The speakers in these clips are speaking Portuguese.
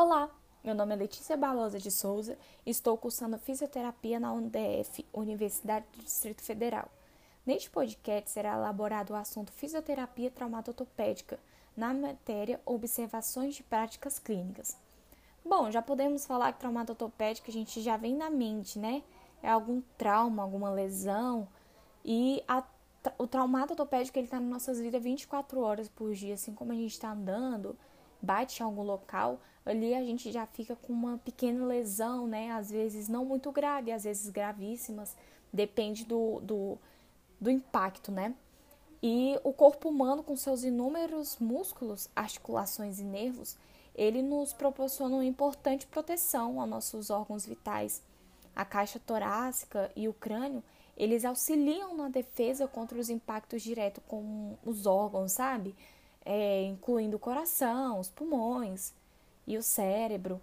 Olá, meu nome é Letícia Barbosa de Souza e estou cursando fisioterapia na UNDF, Universidade do Distrito Federal. Neste podcast será elaborado o assunto fisioterapia traumatotopédica na matéria Observações de Práticas Clínicas. Bom, já podemos falar que traumatotopédica a gente já vem na mente, né? É algum trauma, alguma lesão e a, o traumatotopédico ele está nas nossas vidas 24 horas por dia, assim como a gente está andando, bate em algum local, ali a gente já fica com uma pequena lesão, né? Às vezes não muito grave, às vezes gravíssimas, depende do, do, do impacto, né? E o corpo humano, com seus inúmeros músculos, articulações e nervos, ele nos proporciona uma importante proteção aos nossos órgãos vitais. A caixa torácica e o crânio, eles auxiliam na defesa contra os impactos diretos com os órgãos, sabe? É, incluindo o coração, os pulmões e o cérebro.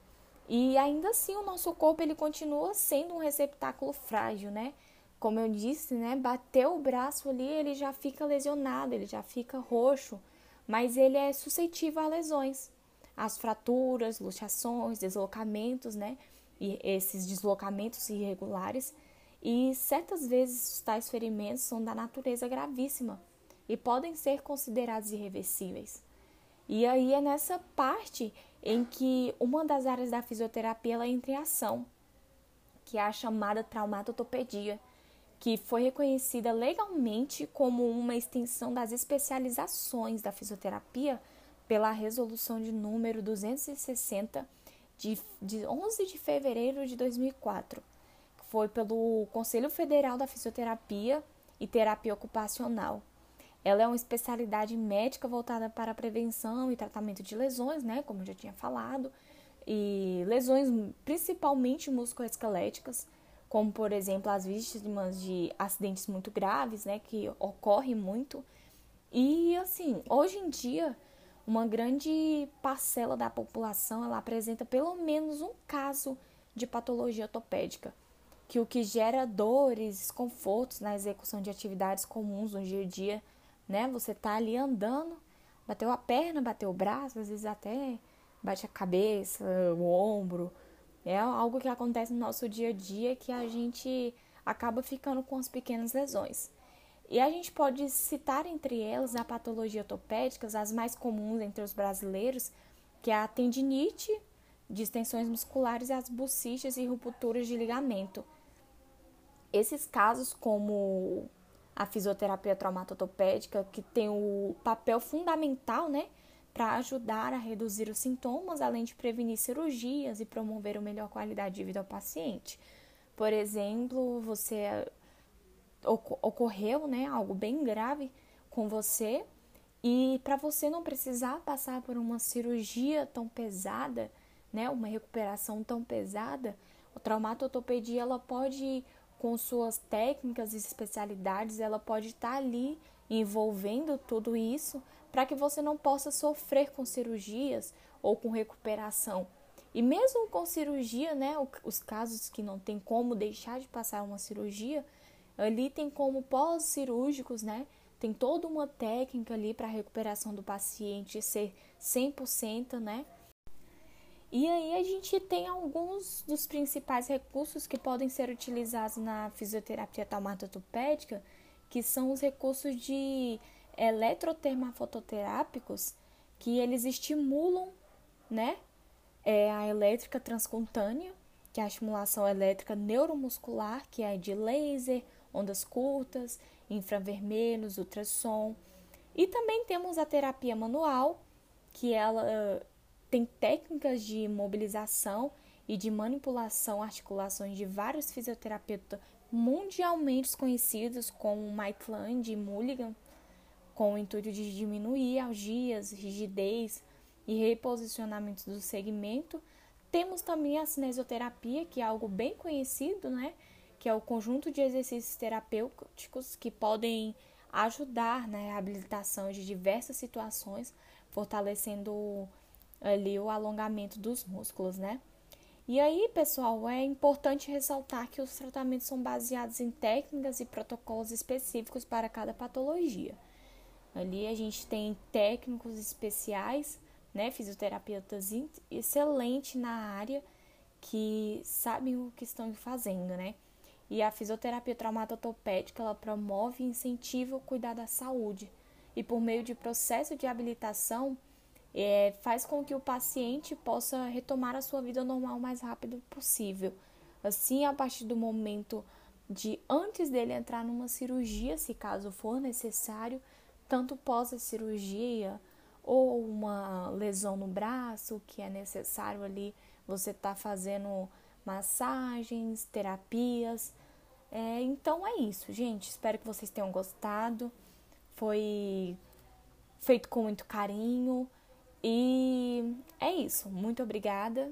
E ainda assim o nosso corpo ele continua sendo um receptáculo frágil, né? Como eu disse, né? Bateu o braço ali, ele já fica lesionado, ele já fica roxo, mas ele é suscetível a lesões, as fraturas, luxações, deslocamentos, né? E esses deslocamentos irregulares. E certas vezes tais ferimentos são da natureza gravíssima, e podem ser considerados irreversíveis. E aí é nessa parte em que uma das áreas da fisioterapia ela entra em ação, que é a chamada traumatologia, que foi reconhecida legalmente como uma extensão das especializações da fisioterapia pela resolução de número 260 de, de 11 de fevereiro de 2004, que foi pelo Conselho Federal da Fisioterapia e Terapia Ocupacional. Ela é uma especialidade médica voltada para a prevenção e tratamento de lesões, né, como eu já tinha falado, e lesões principalmente musculoesqueléticas, como por exemplo as vítimas de acidentes muito graves, né, que ocorre muito. E assim, hoje em dia, uma grande parcela da população ela apresenta pelo menos um caso de patologia ortopédica, que o que gera dores, desconfortos na execução de atividades comuns no dia a dia né? Você tá ali andando, bateu a perna, bateu o braço, às vezes até bate a cabeça, o ombro. É algo que acontece no nosso dia a dia que a gente acaba ficando com as pequenas lesões. E a gente pode citar entre elas a patologia ortopédica, as mais comuns entre os brasileiros, que é a tendinite, distensões musculares e as buciches e rupturas de ligamento. Esses casos, como a fisioterapia traumatotopédica, que tem o papel fundamental, né, para ajudar a reduzir os sintomas, além de prevenir cirurgias e promover uma melhor qualidade de vida ao paciente. Por exemplo, você ocorreu, né, algo bem grave com você e para você não precisar passar por uma cirurgia tão pesada, né, uma recuperação tão pesada, a traumatologia ela pode com suas técnicas e especialidades, ela pode estar tá ali envolvendo tudo isso para que você não possa sofrer com cirurgias ou com recuperação. E mesmo com cirurgia, né, os casos que não tem como deixar de passar uma cirurgia, ali tem como pós-cirúrgicos, né, tem toda uma técnica ali para a recuperação do paciente ser 100%, né, e aí a gente tem alguns dos principais recursos que podem ser utilizados na fisioterapia traumatopédica, que são os recursos de eletrotermafototerápicos, que eles estimulam, né, é a elétrica transcutânea, que é a estimulação elétrica neuromuscular, que é de laser, ondas curtas, infravermelhos, ultrassom. E também temos a terapia manual, que ela tem técnicas de mobilização e de manipulação articulações de vários fisioterapeutas mundialmente conhecidos como Maitland e Mulligan, com o intuito de diminuir algias, rigidez e reposicionamento do segmento. Temos também a cinesioterapia, que é algo bem conhecido, né? Que é o conjunto de exercícios terapêuticos que podem ajudar na reabilitação de diversas situações, fortalecendo ali o alongamento dos músculos, né? E aí, pessoal, é importante ressaltar que os tratamentos são baseados em técnicas e protocolos específicos para cada patologia. Ali a gente tem técnicos especiais né? Fisioterapeutas excelentes na área que sabem o que estão fazendo, né? E a fisioterapia traumatopédica, ela promove e incentiva o cuidar da saúde. E por meio de processo de habilitação, é, faz com que o paciente possa retomar a sua vida normal o mais rápido possível. Assim, a partir do momento de antes dele entrar numa cirurgia, se caso for necessário, tanto pós a cirurgia ou uma lesão no braço, que é necessário ali você tá fazendo massagens, terapias. É, então é isso, gente. Espero que vocês tenham gostado. Foi feito com muito carinho. E é isso. Muito obrigada.